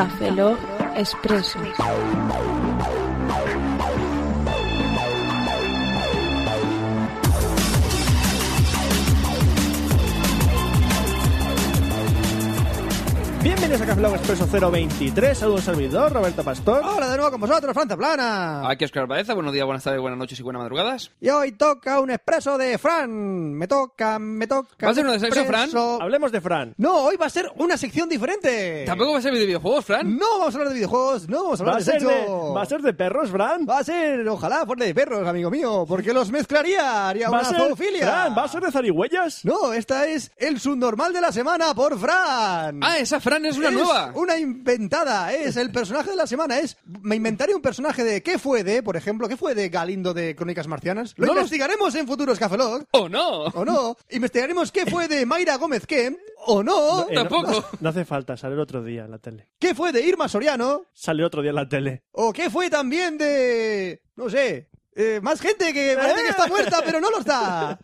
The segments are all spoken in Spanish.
Café Lock Expreso. Bienvenidos a Café Expreso 023, saludos servidor, Roberto Pastor. Hola de nuevo con vosotros, Franza Plana. Aquí Oscar Baeza, buenos días, buenas tardes, buenas noches y buenas madrugadas. Y hoy toca un expreso de Fran. Me toca, me toca. ¿Va a ser un uno de sexo, Fran? Hablemos de Fran. No, hoy va a ser una sección diferente. Tampoco va a ser de videojuegos, Fran. No vamos a hablar de videojuegos, no vamos a ¿Va hablar de sexo. ¿Va a ser de perros, Fran? Va a ser, ojalá, fuera de perros, amigo mío, porque los mezclaría, haría ¿Va una a ser, zoofilia. Fran, ¿va a ser de zarigüeyas? No, esta es el subnormal de la semana por Fran. Ah, esa Fran es una Es nueva. Una inventada, es el personaje de la semana. Es me inventaré un personaje de ¿qué fue de, por ejemplo, qué fue de Galindo de Crónicas Marcianas? Lo No lo- investigaremos en futuros Café Lock, ¿O no? ¿O no? Investigaremos qué fue de Mayra Gómez Kemp, ¿o no? Eh, no- Tampoco. No, no hace falta, sale el otro día en la tele. ¿Qué fue de Irma Soriano? Sale otro día en la tele. ¿O qué fue también de... no sé... eh, más gente que parece que está muerta, pero no lo está.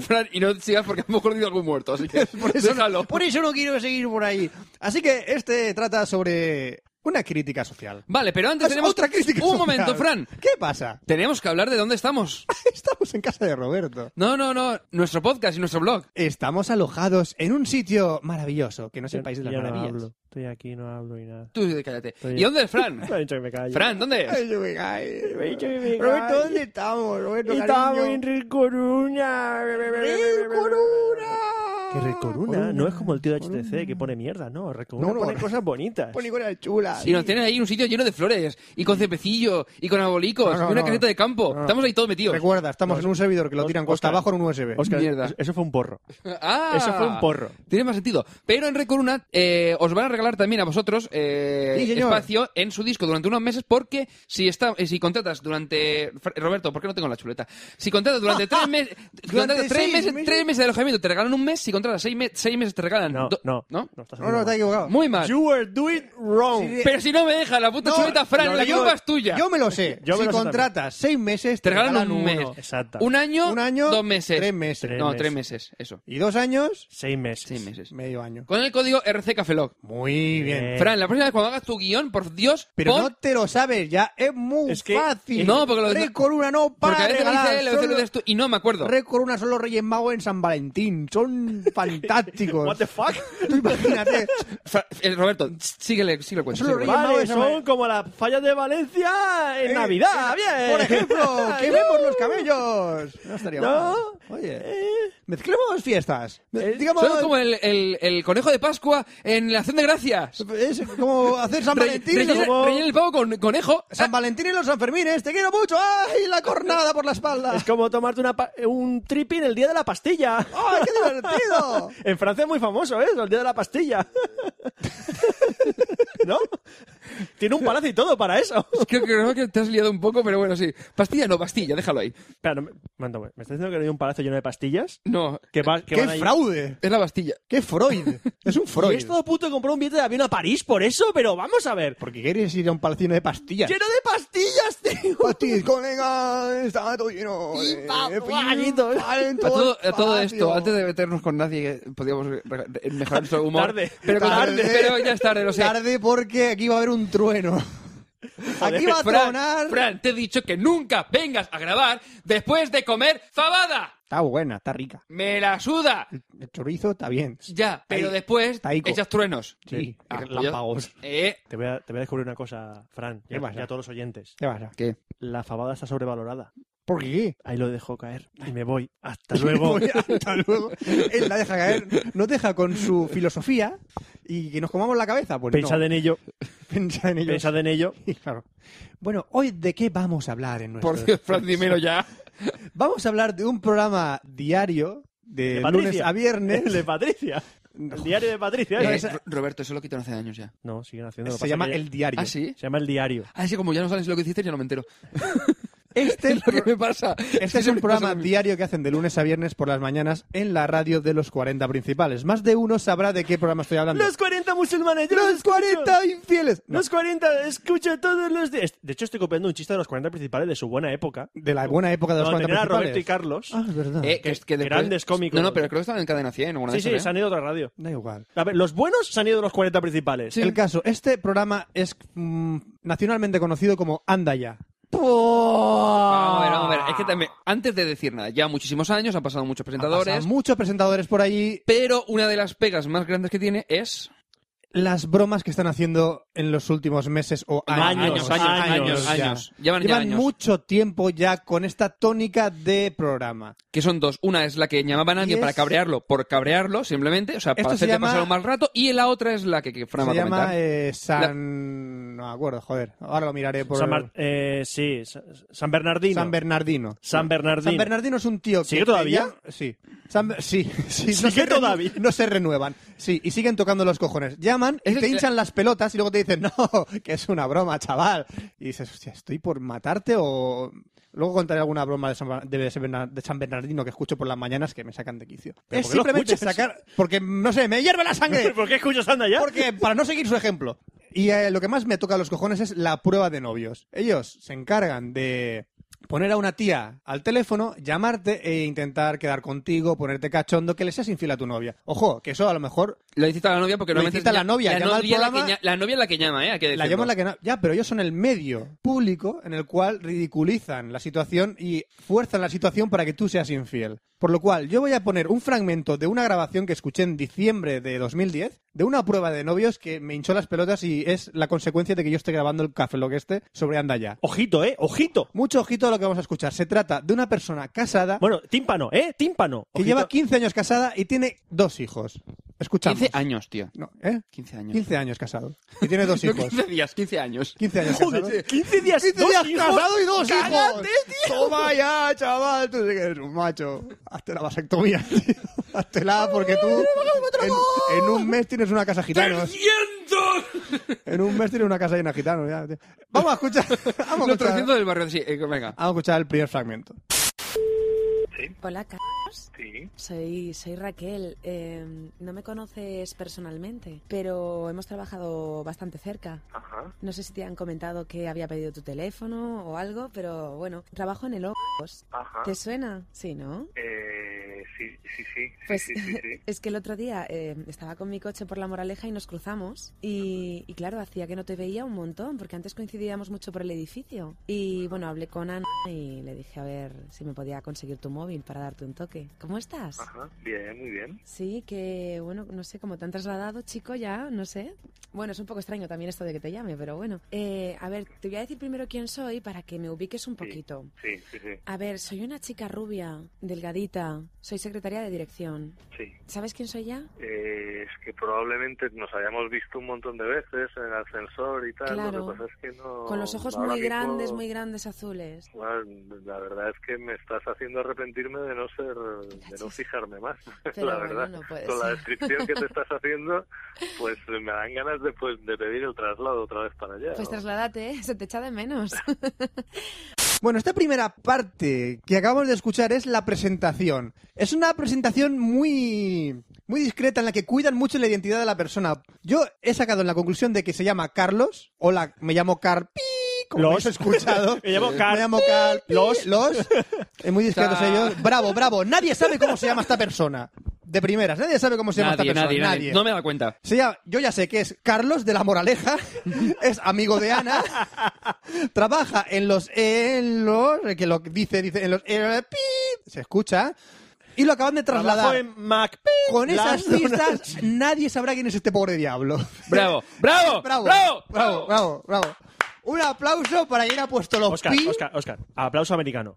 Fran, y no sigas porque hemos corrido algún muerto, así que Por eso, déjalo. por eso no quiero seguir por ahí. Así que este trata sobre una crítica social. Vale, pero antes Es tenemos... otra crítica Un social. momento, Fran. ¿Qué pasa? Tenemos que hablar de dónde estamos. Estamos en casa de Roberto. No, no, no. Nuestro podcast y nuestro blog. Estamos alojados en un sitio maravilloso, que no es el país de las Yo no maravillas. hablo. Estoy aquí, no hablo y nada. Tú cállate. Estoy- ¿Y dónde es Fran? Me ha dicho que me callo. Fran, ¿dónde es? Ay, yo me cae. Me ha dicho que me Roberto. ¿dónde estamos? Roberto, Estamos cariño? en Recoruna. ¡Red Corona! Que Recoruna no es como el tío de HTC que pone mierda, no. Recoruna No, no, pone cosas bonitas. Pone cosas chulas. Y nos tienen ahí un sitio lleno de flores, y con cepecillo, y con abolicos, No, no, y una no. caseta de campo. No. Estamos ahí todos metidos. Recuerda, estamos en un servidor que lo tiran costa abajo en un USB. Oscar, Mierda. eso- fue un porro. Ah, Eso fue un porro. Tiene más sentido. Pero en Recoruna eh, os van a regalar también a vosotros eh, Sí, espacio en su disco durante unos meses porque si está, eh, si contratas durante... Roberto, ¿por qué no tengo la chuleta? Si contratas durante tres meses... Durante tres, meses, meses. tres meses de alojamiento te regalan un mes, si contratas seis, me- seis meses te regalan... No, do- no. ¿No? No, estás No, no, está equivocado. Muy mal. You were doing wrong. Sí, Pero si no me deja la puta No, chuleta, Fran, no, la yo- culpa es tuya. Yo me lo sé. Yo me si lo sé contratas seis meses, Te regalan un mes. uno. Exacto. Un año, Un año, dos meses. tres meses. Tres no, meses. tres meses, eso. Y dos años, Seis meses. Seis meses. medio año. Con el código RCCafelog. Muy bien. Eh, Fran, la próxima vez cuando hagas tu guion, por Dios, Pero pon- no te lo sabes ya, es muy Es que- fácil. No, porque lo- Red Corona no para Porque a veces lo regalar, dice él, a veces lo solo- dices tú, y no me acuerdo. Red Corona son los Reyes Magos en San Valentín. Son fantásticos. What the fuck? Tú imagínate. Eh, Roberto, síguele, síguele el cuento. Síguele Vale, en son como las fallas de Valencia en Eh, Navidad, eh, bien. Por ejemplo, quememos los camellos. No estaría No. mal. Oye, Eh, mezclemos fiestas. Eh, Digamos, Son como el, el, el conejo de Pascua en la acción de gracias. es como hacer San Re- Valentín. y rellena, como- rellena el pavo con conejo. San Valentín y los Sanfermines. Te quiero mucho. ¡Ay, la cornada por la espalda! Es como tomarte una pa- un tripping el día de la pastilla. ¡Ay, qué divertido! En Francia es muy famoso eso, el día de la pastilla. ¿No? Tiene un palacio y todo para eso. Creo, creo que te has liado un poco, pero bueno, sí. Pastilla no, pastilla, déjalo ahí. Espera, no me, ¿me estás diciendo que no hay un palacio lleno de pastillas? No, Que va, que ¡Qué van ahí- fraude! es la Bastilla. ¡Qué Freud! Es un Y he Freud. estado a punto de comprar un billete de avión a París por eso, pero vamos a ver. Porque quieres ir a un palacio de pastillas. ¡Lleno de pastillas, tío! Pastillas, colega, está todo lleno. Y de pa- en A todo, a todo esto, antes de meternos con nadie, re- re- mejorar nuestro humor. Tarde, pero, tarde. pero ya es tarde, lo sé. Tarde porque aquí va a haber un trueno. Aquí va a Fran, tronar. Fran, te he dicho que nunca vengas a grabar después de comer fabada. Está buena, está rica. Me la suda. El chorizo está bien. Ya, pero Ahí, después echas truenos. Sí, Ah, pues relámpagos. yo- Eh, Te voy, a, te voy a descubrir una cosa, Fran, y ¿Qué a, pasa? y a todos los oyentes. ¿Qué pasa? ¿Qué? La fabada está sobrevalorada. ¿Por qué? Ahí lo dejo caer y me voy. Hasta luego. Hasta luego. Él la deja caer, nos deja con su filosofía y que nos comamos la cabeza. Pues Pensad no. en ello. Pensad en ello. Pensad en ello. Y claro. Bueno, hoy de qué vamos a hablar en nuestro Por Dios, Fran, dímelo ya. Vamos a hablar de un programa diario de, De lunes a viernes. El de Patricia. El diario de Patricia. Eh, ¿no? Ro- Roberto, eso lo quitaron hace años ya. No, siguen haciendo. Se llama El Diario. ¿Ah, sí? Se llama El Diario. Ah, sí, como ya no sabes lo que dices, ya no me entero. Este, es lo que me pasa. Este es un programa diario que hacen de lunes a viernes por las mañanas en la radio de los 40 principales. Más de uno sabrá de qué programa estoy hablando. Los 40 musulmanes. yo los ¡Los escucho. 40 infieles! No, Los 40, escucho todos los días. De hecho, estoy copiando un chiste de los 40 principales de su buena época. de la buena época de los No, 40 tenían a principales. Roberto y Carlos. Ah, es verdad. Eh, que, es que después- Grandes cómicos. No, no, pero creo que estaban en cadena 100 o una de sí, sí, esas, se ¿eh? han ido a otra radio. Da igual. A ver, los buenos se han ido de los 40 principales. El caso, este programa es mm, nacionalmente conocido como Anda ya. Vamos a ver, vamos a ver. Es que también, antes de decir nada, ya muchísimos años, han pasado muchos presentadores, Pasan muchos presentadores por allí. pero una de las pegas más grandes que tiene es... Las bromas que están haciendo en los últimos meses o años. Años, años, años, ya. años. Llevan ya Llevan años. mucho tiempo ya con esta tónica de programa. Que son dos. Una es la que llamaban a alguien para cabrearlo por cabrearlo, simplemente, o sea, Esto para se hacerte llama- pasar un mal rato. Y la otra es la que, que Fran va Se llama eh, San... No me acuerdo, joder. Ahora lo miraré por... San, Mar- eh, sí, Sa- San Bernardino. San Bernardino. San Bernardino. San Bernardino es un tío que... ¿Sigue todavía? Sí. San Be- Sí, sí. ¿Sigue se todavía? No se renuevan. Sí, y siguen tocando los cojones. Llaman y te hinchan las pelotas y luego te dicen, no, que es una broma, chaval. Y dices, hostia, ¿estoy por matarte o...? Luego contaré alguna broma de San, de Bernardino que escucho por las mañanas que me sacan de quicio. ¿Pero Es simplemente sacar... Porque, no sé, me hierve la sangre. ¿Por qué escuchas Anda ya? Porque, para no seguir su ejemplo. Y eh, lo que más me toca a los cojones es la prueba de novios. Ellos se encargan de poner a una tía al teléfono, llamarte e intentar quedar contigo, ponerte cachondo, que le seas infiel a tu novia. Ojo, que eso a lo mejor Lo incita a la novia porque Lo normalmente a la novia, La llama al novia, es la, que, la novia es la que llama, ¿eh? Hay que la llaman la que no. Ya, pero ellos son el medio público en el cual ridiculizan la situación y fuerzan la situación para que tú seas infiel. Por lo cual, yo voy a poner un fragmento de una grabación que escuché en diciembre de 2010, de una prueba de novios que me hinchó las pelotas y es la consecuencia de que yo esté grabando el café lo que esté sobre Anda Ya. Ojito, ¿eh? Ojito. Mucho ojito a lo que vamos a escuchar. Se trata de una persona casada Bueno, tímpano, ¿eh? Tímpano. que Ojito. lleva 15 años casada y tiene dos hijos. Escuchamos. 15 años, tío. No, ¿eh? 15 años. 15 años casado. Y tiene dos No, hijos. 15 días, 15 años. 15 años Joder, casado. 15 días, 15 dos días hijos. casado y dos hijos. ¡Cágate, tío! Toma ya, chaval. Tú sí que eres un macho. Hazte la vasectomía, tío. Haztela porque tú en, en un mes tienes una casa gitanos. En un mes tienes una casa llena de gitanos. Ya. Vamos a escuchar. Vamos a Los escuchar, 300 del barrio, sí. eh, venga. vamos a escuchar el primer fragmento. Hola, Carlos. Sí, Soy, soy Raquel. Eh, no me conoces personalmente, pero hemos trabajado bastante cerca. ajá. No sé si te han comentado que había pedido tu teléfono o algo, pero bueno, trabajo en el Opus. Ajá. ¿Te suena? Sí, ¿no? Eh, sí, sí, sí. Pues sí, sí, sí. es que el otro día eh, estaba con mi coche por la Moraleja y nos cruzamos. Y, y claro, hacía que no te veía un montón, porque antes coincidíamos mucho por el edificio. Y bueno, hablé con Ana y le dije a ver si me podía conseguir tu móvil para darte un toque. ¿Cómo estás? Ajá, bien, muy bien. Sí, que bueno, no sé, cómo te han trasladado, chico, ya, no sé. Bueno, es un poco extraño también esto de que te llame, pero bueno. Eh, a ver, te voy a decir primero quién soy para que me ubiques un poquito. Sí, sí, sí, A ver, soy una chica rubia, delgadita, soy secretaria de dirección. sí. ¿Sabes quién soy ya? Eh, es que probablemente nos hayamos visto un montón de veces en el ascensor y tal. Lo Claro. que pasa es que no. Con los ojos muy mismo, grandes, muy grandes azules. bueno, la verdad es que me estás haciendo arrepentirme de no ser, de no fijarme más. Pero la bueno, verdad. no puede Con la ser. descripción que te estás haciendo, pues me dan ganas de, pues, de pedir el traslado otra vez para allá. Pues ¿no? trasládate, ¿eh? se te echa de menos. Bueno, esta primera parte que acabamos de escuchar es la presentación. Es una presentación muy, muy discreta en la que cuidan mucho la identidad de la persona. Yo he sacado en la conclusión de que se llama Carlos. Hola, me llamo Carpi, como Los. habéis escuchado. Me llamo Car- Me llamo Carpi. Los. Los. Eh, muy discretos ellos. Bravo, bravo. Nadie sabe cómo se llama esta persona. De primeras, nadie sabe cómo se llama Nadie, esta persona. nadie, nadie. No me da cuenta. Se llama- yo ya sé que es Carlos de la Moraleja, es amigo de Ana, trabaja en los en los que lo dice dice en los pi, se escucha y lo acaban de trasladar. en Mac. Con esas pistas nadie sabrá quién es este pobre diablo. Bravo, bravo, bravo, bravo, bravo, bravo, bravo. Un aplauso para quien ha puesto los Oscar, pi. Oscar, Oscar. Aplauso americano.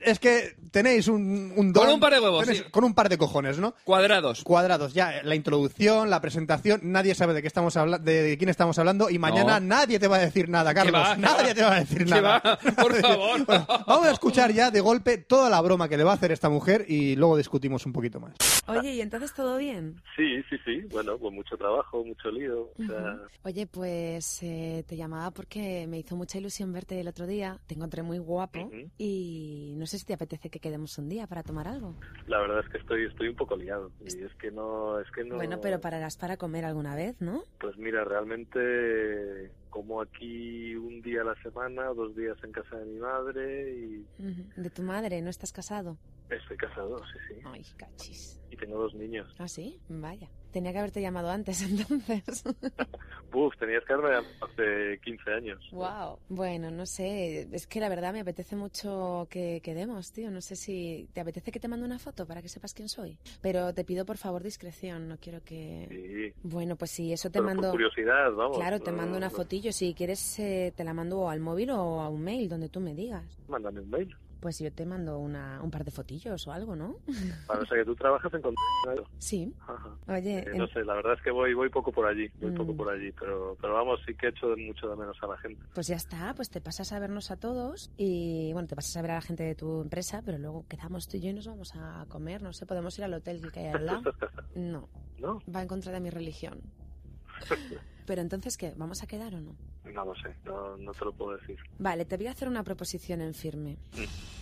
Es que tenéis un, un don. Con un par de huevos, tenéis- sí. Con un par de cojones, ¿no? Cuadrados. Cuadrados, ya, la introducción, la presentación, nadie sabe de qué estamos hablando, de quién estamos hablando y mañana No. nadie te va a decir nada, Carlos. nadie va? te va a decir ¿Qué nada. va? Por favor. Bueno, vamos a escuchar ya de golpe toda la broma que le va a hacer esta mujer y luego discutimos un poquito más. Oye, ¿y entonces todo bien? Sí, sí, sí. Bueno, pues mucho trabajo, mucho lío. O sea, Ujú. Oye, pues eh, te llamaba porque me hizo mucha ilusión verte el otro día. Te encontré muy guapo y no sé si te apetece que quedemos un día para tomar algo. la verdad es que estoy estoy un poco liado. Y es que no... Es que no Bueno, pero pararás para comer alguna vez, ¿no? Pues mira, realmente como aquí un día a la semana, dos días en casa de mi madre y. De tu madre, ¿no estás casado? estoy casado, sí, sí. Ay, cachis. Y tengo dos niños. ¿Ah, sí? Vaya. Tenía que haberte llamado antes, entonces. Uf, tenías que haberme llamado hace 15 años. Wow. Bueno, no sé. Es que la verdad me apetece mucho que quedemos, tío. No sé si te apetece que te mande una foto para que sepas quién soy. Pero te pido por favor discreción. No quiero que. Sí, Bueno, pues sí, eso te pero por mando. curiosidad, vamos. Claro, te no- mando una no- fotillo. Si quieres, eh, te la mando al móvil o a un mail, donde tú me digas. Mándame un mail. Pues yo te mando una, un par de fotillos o algo, ¿no? Para, o sea, que tú trabajas en contenido. Sí. Ajá. Oye, Eh, en- no sé, la verdad es que voy voy poco por allí, voy poco Mm. por allí, pero pero vamos, sí que echo de mucho de menos a la gente. pues ya está. Pues te pasas a vernos a todos y, bueno, te pasas a ver a la gente de tu empresa, pero luego quedamos tú y yo y nos vamos a comer. No sé, podemos ir al hotel que hay al lado. No, ¿No? va en contra de mi religión. Pero entonces, ¿qué? ¿Vamos a quedar o no? No lo sé, no, no te lo puedo decir. Vale, te voy a hacer una proposición en firme.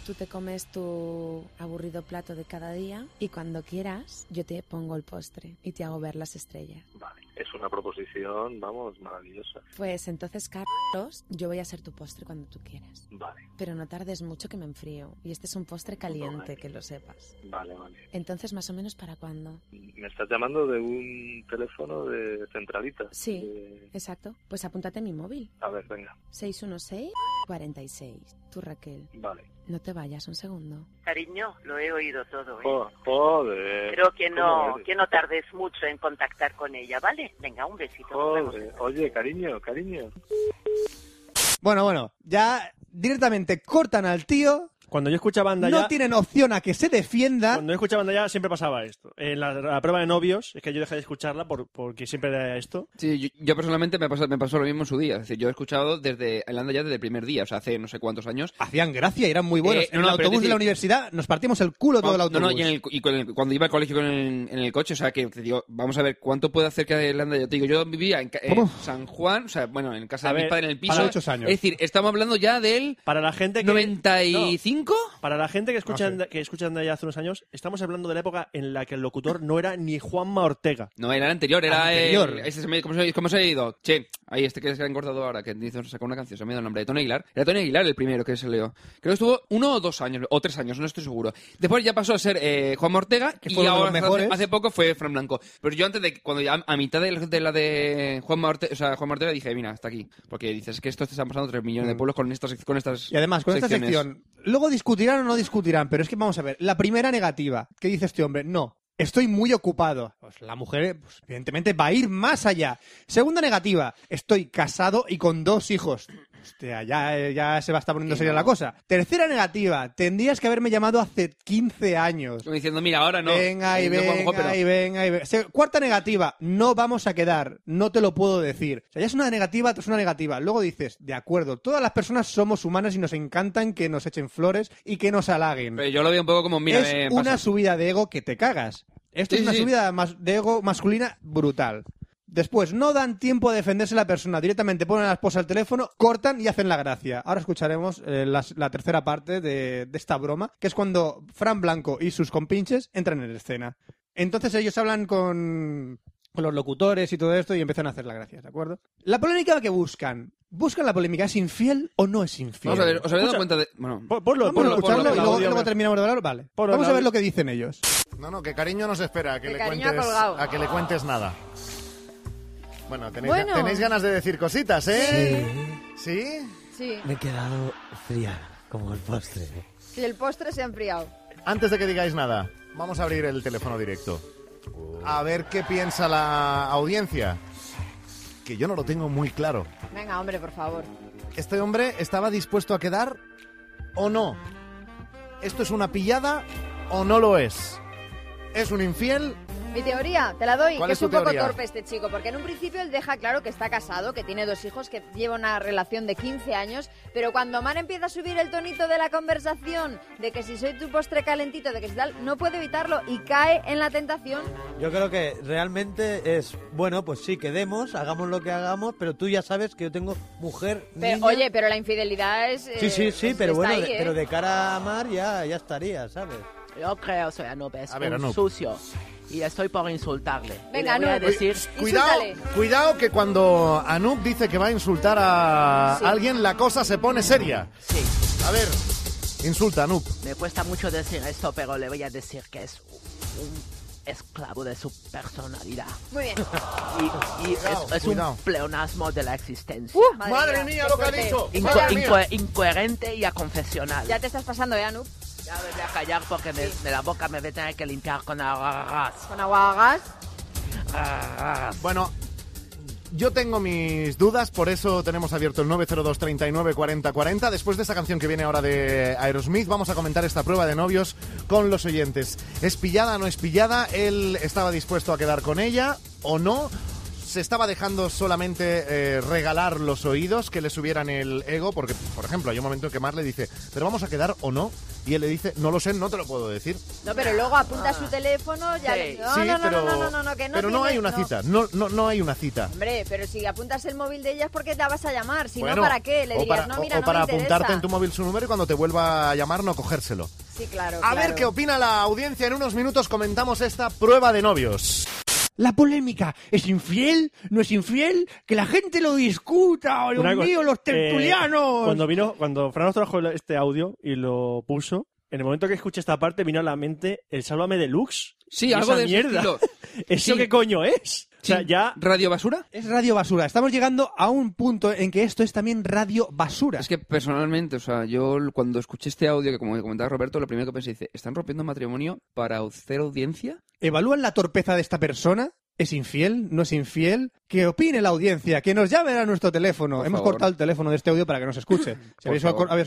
Tú te comes tu aburrido plato de cada día y cuando quieras yo te pongo el postre y te hago ver las estrellas. Vale, es una proposición, vamos, maravillosa. Pues entonces, Carlos, yo voy a ser tu postre cuando tú quieras. Vale, Pero no tardes mucho que me enfrío. Y este es un postre caliente, que lo sepas. vale, vale. Entonces, más o menos, ¿para cuándo? Me estás llamando de un teléfono de centralita. Sí. De- Exacto. Pues apúntate mi móvil. A ver, venga. 616-46. Tú, Raquel. Vale. No te vayas un segundo. Cariño, lo he oído todo, ¿eh? Jo- Joder. Pero que ¿cómo no, que no tardes mucho en contactar con ella, ¿vale? Venga, un besito. Joder. Oye, cariño, cariño. Bueno, bueno, ya directamente cortan al tío, Cuando yo escuchaba banda no ya, tienen opción a que se defienda. cuando yo escuchaba banda ya siempre pasaba esto. En la, la prueba de novios, es que yo dejé de escucharla por, porque siempre era esto. Sí, yo, yo personalmente me pasó, me pasó lo mismo en su día. Es decir, yo he escuchado desde Irlanda ya desde el primer día, o sea, hace no sé cuántos años. Hacían gracia, eran muy buenos. Eh, en no, el no, autobús de la universidad nos partimos el culo todo el No, autobús. no, y, en el- y con el- cuando iba al colegio con el- en el coche, o sea, que te digo, vamos a ver cuánto puede hacer que Irlanda. Yo te digo, yo vivía en, ca- en ¿Cómo? San Juan, o sea, bueno, en casa A de mi padre en el piso. para años. Es decir, estamos hablando ya del Para la gente que... 95. No, para la gente que escucha, No sé. que escucha ya hace unos años, estamos hablando de la época en la que el locutor no era ni Juanma Ortega. No, era el anterior, era Anterior. el- este se me- ¿cómo, se, cómo se ha ido? Che, ahí este que se ha encordado ahora, que hizo sacó una canción, se me ha ido el nombre de Tony Aguilar. Era Tony Aguilar el primero que se leó. Creo que estuvo uno o dos años, o tres años, no estoy seguro. Después ya pasó a ser eh, Juan Ortega Que y fue de ahora los hace- mejores. hace poco fue Fran Blanco. Pero yo antes de, que- cuando ya a mitad de, la- de la de Juan Ortega, o sea, Juan Ortega dije, mira, hasta aquí. Porque dices, es que esto te están pasando tres millones de pueblos con estas, con estas Mm. Y además, con esta sección, luego discutirán o no discutirán, pero es que vamos a ver, la primera negativa, ¿qué dice este hombre? No, estoy muy ocupado. Pues la mujer, pues, evidentemente, va a ir más allá. Segunda negativa, estoy casado y con dos hijos. Hostia, ya, eh, ya se va a estar poniendo seria no. la cosa. Tercera negativa, tendrías que haberme llamado hace 15 años. Como diciendo, mira, ahora no. Venga y Eh, no, venga pero- y venga y venga. Cuarta negativa, no vamos a quedar, no te lo puedo decir. O sea, ya es una negativa tras una negativa. Luego dices, de acuerdo, todas las personas somos humanas y nos encantan que nos echen flores y que nos halaguen. pero yo lo veo un poco como, mira, es eh, una subida de ego que te cagas. Esto Sí, es una sí, subida de ego masculina brutal. Después, no dan tiempo a defenderse la persona. Directamente ponen a la esposa al teléfono, cortan y hacen la gracia. Ahora escucharemos eh, la, tercera parte de, de esta broma, que es cuando Fran Blanco y sus compinches entran en escena. Entonces ellos hablan con, con los locutores y todo esto y empiezan a hacer la gracia, ¿de acuerdo? La polémica que buscan. ¿Buscan la polémica? ¿Es infiel o no es infiel? Vamos a ver, ¿os habéis dado cuenta de...? Bueno, Ponlo, Vamos a escucharlo y luego, terminamos de hablar. Vale. Vamos a ver lo que dicen ellos. No, no, que cariño nos espera, a que, Que le cuentes, a que le cuentes nada. Bueno, tenéis, Bueno. tenéis ganas de decir cositas, ¿eh? ¿Sí? Sí, Me he quedado fría, como el postre. y el postre se ha enfriado. Antes de que digáis nada, vamos a abrir el teléfono directo. A ver qué piensa la audiencia. Que yo no lo tengo muy claro. Venga, hombre, por favor. ¿Este hombre estaba dispuesto a quedar o no? ¿Esto es una pillada o no lo es? ¿Es un infiel? Mi teoría, te la doy, ¿Cuál que es un poco teoría? torpe este chico, porque en un principio él deja claro que está casado, que tiene dos hijos, que lleva una relación de 15 años, pero cuando Mar empieza a subir el tonito de la conversación, de que si soy tu postre calentito, de que si tal, no puede evitarlo y cae en la tentación. Yo creo que realmente es, bueno, pues sí, quedemos, hagamos lo que hagamos, pero tú ya sabes que yo tengo mujer, Pero, niña. oye, pero la infidelidad es... Sí, eh, sí, sí, es- pero bueno, ahí, de, ¿eh? pero de cara a Mar ya, ya estaría, ¿sabes? Yo creo, soy Anup, es un sucio. Y estoy por insultarle. Y Venga, le voy a Anup. decir... Cuidado, Insúltale. cuidado que cuando Anup dice que va a insultar a Sí. alguien, la cosa se pone seria. Sí, A ver, insulta Anup. me cuesta mucho decir esto, pero le voy a decir que es un esclavo de su personalidad. Muy bien. Y, y Cuidado, es, es cuidado. un pleonasmo de la existencia. Uh, Madre mía, qué lo que ha fuerte. dicho. Inco- Madre mía. inco- incoherente y aconfesional. Ya te estás pasando, ¿eh, Anup? Ya me voy a callar porque me- de la boca me voy a tener que limpiar con agua. Con agua a gas. Bueno, yo tengo mis dudas, por eso tenemos abierto el 902 39 40 40. Después de esta canción que viene ahora de Aerosmith, vamos a comentar esta prueba de novios con los oyentes. ¿Es pillada o no es pillada? ¿Él estaba dispuesto a quedar con ella o no? ¿Se estaba dejando solamente eh, regalar los oídos, que le subieran el ego? Porque, por ejemplo, hay un momento en que Mar le dice, ¿pero vamos a quedar o no? Y él le dice, no lo sé, no te lo puedo decir. No, pero luego apunta su teléfono, ya Sí. le... No, sí, no, no, pero, no, no, no, no, que no pero no hay una no. cita. No, no, no hay una cita. Hombre, pero si apuntas el móvil de ella es porque la vas a llamar, si Bueno, no, ¿para qué? Le o dirías, para, no, mira, o no para me apuntarte en tu móvil su número y cuando te vuelva a llamar no cogérselo. Sí, claro, A ver qué opina la audiencia. En unos minutos comentamos esta prueba de novios. La polémica, ¿es infiel? ¿No es infiel? Que la gente lo discuta, oh, Dios cosa, mío, los eh, tertulianos. cuando vino, cuando Fran nos trajo este audio y lo puso, en el momento que escuché esta parte vino a la mente el Sálvame Deluxe. Sí, algo esa de mierda. ¿Eso Sí. qué coño es? O sea, Sí. ya ¿Radio basura? Es radio basura. Estamos llegando a un punto en que esto es también radio basura. Es que personalmente, o sea, yo cuando escuché este audio que como comentaba Roberto, lo primero que pensé, dice, ¿están rompiendo matrimonio para hacer audiencia? ¿Evalúan la torpeza de esta persona? ¿Es infiel? ¿No es infiel? Que opine la audiencia, que nos llamen a nuestro teléfono. Por Hemos favor. cortado el teléfono de este audio para que nos escuche. Si habéis,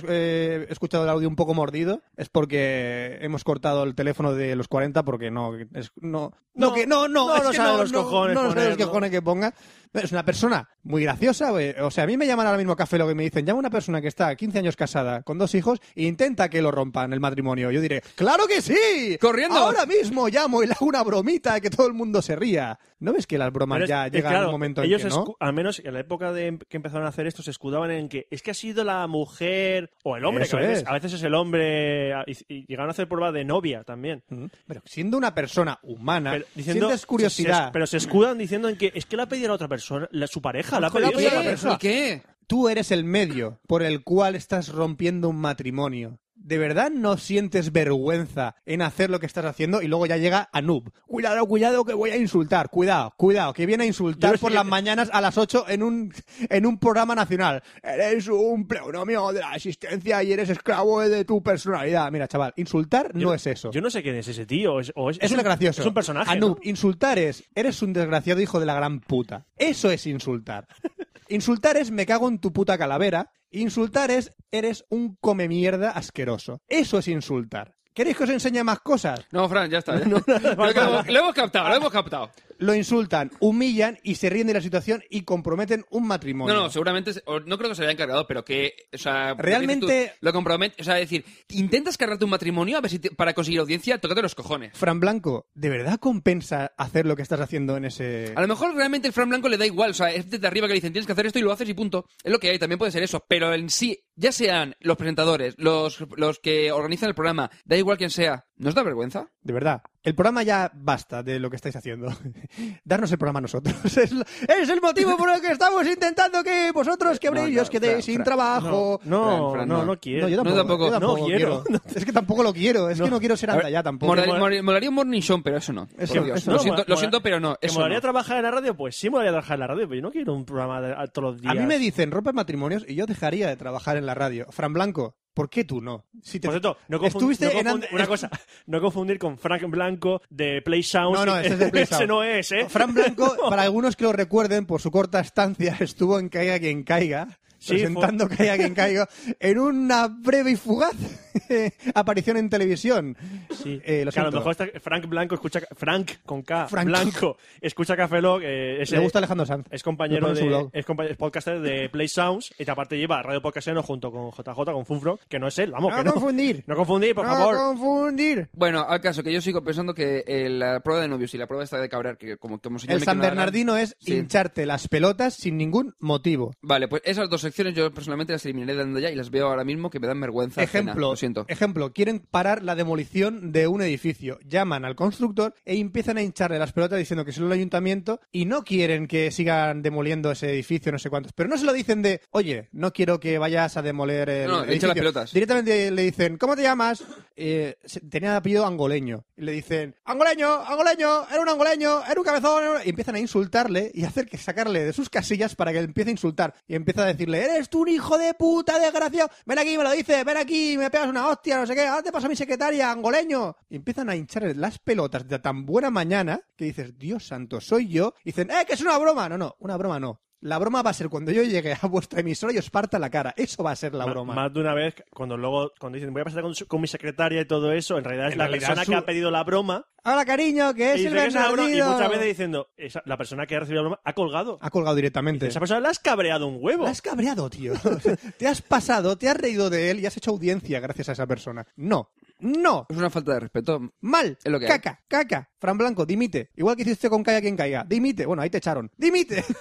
eh, escuchado el audio un poco mordido, es porque hemos cortado el teléfono de los 40 porque no... Es, no, no, No, que, no, no, no es nos que sabe no, los no, cojones no nos sabe los cojones que ponga. Es una persona muy graciosa. güey. O sea, a mí me llaman ahora mismo a café lo que me dicen, llama una persona que está 15 años casada con dos hijos e intenta que lo rompan el matrimonio. Yo diré, ¡claro que sí! ¡Corriendo! Ahora mismo llamo y le hago una bromita que todo el mundo se ría. ¿No ves que las bromas es- ya llegan claro, a un momento en ellos que no? al menos en la época de que empezaron a hacer esto se escudaban en que es que ha sido la mujer o el hombre Eso que a veces, es. a veces es el hombre y, y llegaron a hacer prueba de novia también Mm, Pero siendo una persona humana, pero, diciendo sientes se- curiosidad. se- pero se escudan diciendo en que es que la ha pedido a la otra persona la- su pareja la ha pedido a otra persona ¿Y qué? Tú eres el medio por el cual estás rompiendo un matrimonio. ¿De verdad no sientes vergüenza en hacer lo que estás haciendo? Y luego ya llega Anub. Cuidado, cuidado, que voy a insultar. Cuidado, cuidado, que viene a insultar por las mañanas a las 8 en un, en un programa nacional. Eres un pleonomio de la existencia y eres esclavo de tu personalidad. Mira, chaval, insultar no es eso. yo no sé quién es ese tío es, o es, Eso es un, gracioso. es un personaje Anub, ¿no? insultar es, eres un desgraciado hijo de la gran puta. Eso es insultar. insultar es, me cago en tu puta calavera. Insultar es, eres un come mierda asqueroso. Eso es insultar. ¿Queréis que os enseñe más cosas? No, Fran, ya está. lo hemos captado, lo hemos captado. Lo insultan, humillan y se ríen de la situación y comprometen un matrimonio. No, no, seguramente, no creo que se le haya encargado, pero que, o sea, Realmente- lo lo compromete, o sea, decir, intentas cargarte un matrimonio a ver si te- para conseguir audiencia, tócate los cojones. Fran Blanco, ¿de verdad compensa hacer lo que estás haciendo en ese... A lo mejor realmente el Fran Blanco le da igual, o sea, es desde arriba que le dicen tienes que hacer esto y lo haces y punto. Es lo que hay, también puede ser eso, pero en sí, ya sean los presentadores, los, los que organizan el programa, da igual quién sea, ¿nos da vergüenza? De verdad. El programa ya basta de lo que estáis haciendo. Darnos el programa a nosotros. Es, lo- es el motivo por el que estamos intentando que vosotros No, y no, os quedéis Fran, sin Fran, trabajo. no Fran, Fran, no no. no quiero No, yo No, tampoco, tampoco. yo tampoco No quiero. Es que tampoco lo quiero. Es que no quiero ser anda ya tampoco. Moral- mola- mol- molaría un morning show, pero eso no. por Eso- Dios. eso lo no, siento, mola- lo siento, pero no. ¿Que Eso molaría no. trabajar en la radio? Pues sí molaría trabajar en la radio, pero yo no quiero un programa de- a todos los días. A mí me dicen rompe matrimonios y yo dejaría de trabajar en la radio. Fran Blanco, ¿por qué tú no? Si te- Por cierto, no confund- no una cosa, no confundir con Frank Blanco de Play Sounds. No, no, ese es de Play Ese Sound. no es, ¿eh? Fran Blanco, para algunos que lo recuerden, por su corta estancia, estuvo en Caiga quien caiga, Sí, presentando Caiga quien caiga, en una breve y fugaz de aparición en televisión. Sí. Eh, lo que a lo mejor está- Frank Blanco escucha... Frank con K. Frank. Blanco. Escucha Café Lock. eh, ese- Le gusta Alejandro Sanz. Es compañero de, blog. es, compa- es podcaster de Play Sounds y aparte lleva Radio Podcastero junto con JJ, con Funfro, que no es él, vamos, que no. confundir. No confundir, por no favor. confundir. Bueno, al caso, que yo sigo pensando que eh, la prueba de novios y la prueba esta de cabrear, que como, como señor El San que no Bernardino es Sí. hincharte las pelotas sin ningún motivo. Vale, pues esas dos secciones yo personalmente las eliminaré de ando ya y las veo ahora mismo que me dan vergüenza. ajena, Ejemplo, lo siento. ejemplo, quieren parar la demolición de un edificio. Llaman al constructor e empiezan a hincharle las pelotas diciendo que es el ayuntamiento y no quieren que sigan demoliendo ese edificio, no sé cuántos. Pero no se lo dicen de, oye, no quiero que vayas a demoler el No, le echan las edificio. pelotas. Directamente le dicen, ¿cómo te llamas? Eh, tenía apellido angoleño. Y le dicen, angoleño, angoleño, era un angoleño, era un cabezón. era un-". Y empiezan a insultarle y hacer que sacarle de sus casillas para que empiece a insultar. Y empieza a decirle, eres tú un hijo de puta, desgraciado. Ven aquí, me lo dices, ven aquí, me pegas una hostia, no sé qué. Ahora te paso a mi secretaria, angoleño. Y empiezan a hincharle las pelotas de tan buena mañana que dices, Dios santo, soy yo. Y dicen, eh, que es una broma. No, no, una broma no. La broma va a ser cuando yo llegue a vuestra emisora y os parta la cara. Eso va a ser la Ma- broma. Más de una vez, cuando luego cuando dicen voy a pasar con, su- con mi secretaria y todo eso, en realidad es En la realidad persona su- que ha pedido la broma. Hola, cariño, que es y, el broma, y Bernardino. muchas veces diciendo, esa- la persona que ha recibido la broma ha colgado. Ha colgado directamente. Esa persona le has cabreado un huevo. La has cabreado, tío. te has pasado, te has reído de él y has hecho audiencia gracias a esa persona. No, no, Es una falta de respeto. mal, Es lo que hay. caca, caca. Fran Blanco, dimite. Igual que hiciste con Calla quien caiga. Dimite. Bueno, ahí te echaron. Dimite.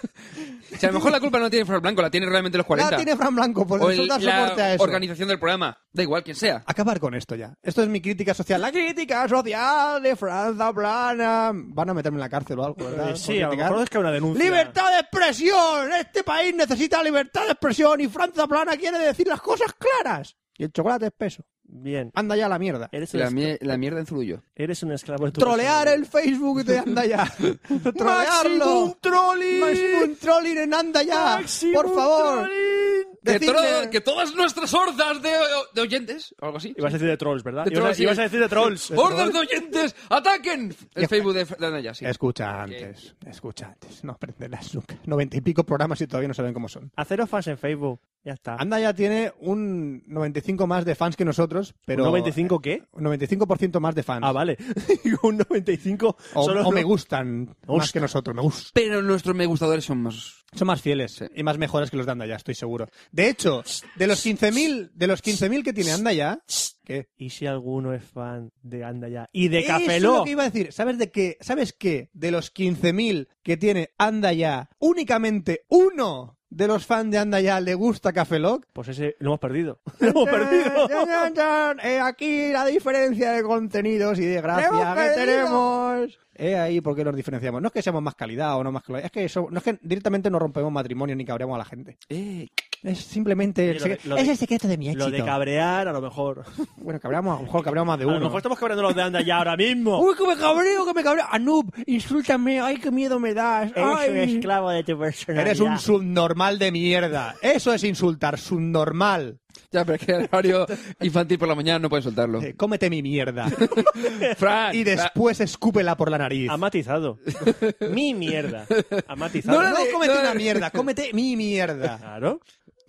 Si a lo mejor la culpa no tiene Fran Blanco, la tiene realmente los 40. La tiene Fran Blanco, por o el- soporte a la eso. organización del programa. Da igual quien sea. Acabar con esto ya. Esto es mi crítica social. La crítica social de Franza Plana. Van a meterme en la cárcel o algo, ¿verdad? Eh, sí, a lo mejor es que una denuncia. ¡Libertad de expresión! Este país necesita libertad de expresión y Franza Plana quiere decir las cosas claras. Y el chocolate es peso. Bien. Anda ya a la mierda. Eres un, La, mie- la mierda en Zurullo. eres un esclavo de tu Trolear el Facebook de Anda ya. Trolearlo. Maximum trolling. Maximum trolling en Anda ya. Maximum Por favor. trolling. Que, que todas nuestras hordas de, de oyentes, o algo así. Ibas a decir de trolls, ¿verdad? De ibas, trolls, a, ibas sí. a decir de trolls. ¡Hordas de oyentes! ¡Ataquen! El Ya. Facebook de, de Anaya, sí. Escucha antes, escucha antes. No aprenderás nunca. Noventa y pico programas y todavía no saben cómo son. Haceros fans en Facebook. Ya está. Anda ya tiene un 95 más de fans que nosotros, pero... ¿Un 95 qué? Un 95% más de fans. Ah, vale. un 95 O, solo o me gustan más que nosotros, me gustan. Pero nuestros me gustadores son más... Son más fieles Sí. y más mejores que los de Anda ya, estoy seguro. De hecho, de los 15.000 de los 15.000 que tiene Anda ya, ¿qué? ¿Y si alguno es fan de Anda ya? Y de Eso Café es lo que iba a decir. ¿Sabes de qué? ¿Sabes qué? De los 15.000 que tiene Anda ya, únicamente uno de los fans de Anda ya le gusta Café Lock. Pues ese lo hemos perdido. ¡Lo hemos perdido! Chan. Eh, aquí la diferencia de contenidos y de gracia que tenemos. Eh, ahí por qué nos diferenciamos. No es que seamos más calidad o no más calidad, es que, eso, no es que directamente no rompemos matrimonio ni cabreamos a la gente. Eh, Es simplemente... el lo de- es el secreto de mi éxito. Lo de cabrear, a lo mejor. Bueno, cabreamos, a lo mejor cabreamos más de A lo uno. mejor estamos cabreando los de Anda ya ahora mismo. Uy, que me cabreo, que me cabreo. Anub, insúltame. Ay, qué miedo me das. Eres un esclavo de tu personalidad. Eres un subnormal de mierda. Eso es insultar, subnormal. ya, pero es que el horario infantil por la mañana no pueden soltarlo. Eh, cómete mi mierda. Fran, y después escúpela por la nariz. Ha matizado. Mi mierda. Ha matizado. No, no, de- cómete no, una mierda, cómete mi mierda. Claro.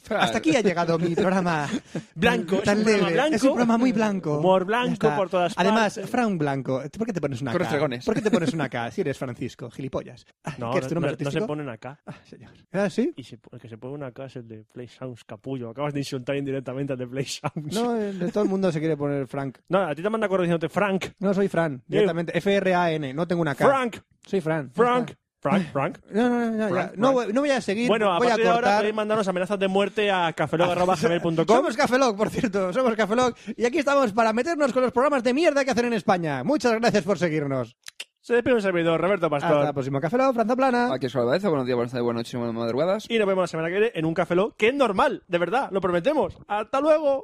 Hasta aquí ha llegado mi programa Blanco, tan es un programa blanco. Es un programa muy blanco. Humor blanco por todas Además, partes. Fran Blanco, ¿por qué te pones una Con K? estregones. ¿Por qué te pones una K si eres Francisco? Gilipollas. Ah, No, ¿Qué es tu no, nombre no- no se artístico? ponen acá. Ah, señor. ¿Ah, sí? Y se, el que se pone una casa es el de Play Sounds Capullo. Acabas de insultar indirectamente al de Play Sounds. No, de todo el mundo se quiere poner Frank. No, a ti te manda correo diciéndote Frank. No, soy Fran, directamente. F-R-A-N, no tengo una K. Frank. Soy Fran. Frank. Frank, Frank. No, no, no, Frank, no, Frank. no, voy a seguir. Bueno, a partir de ahora podéis mandarnos amenazas de muerte a cafelog.com. somos Cafelog, por cierto, somos Cafelog. Y aquí estamos para meternos con los programas de mierda que hacen en España. Muchas gracias por seguirnos. Se despide un servidor, Roberto Pastor. Hasta el próximo Cafelog, Franza Plana. Aquí es Álvarez, buenos días, buenas tardes, buenas noches, buenas madrugadas. Y nos vemos la semana que viene en un Cafelog que es normal, de verdad, lo prometemos. ¡Hasta luego!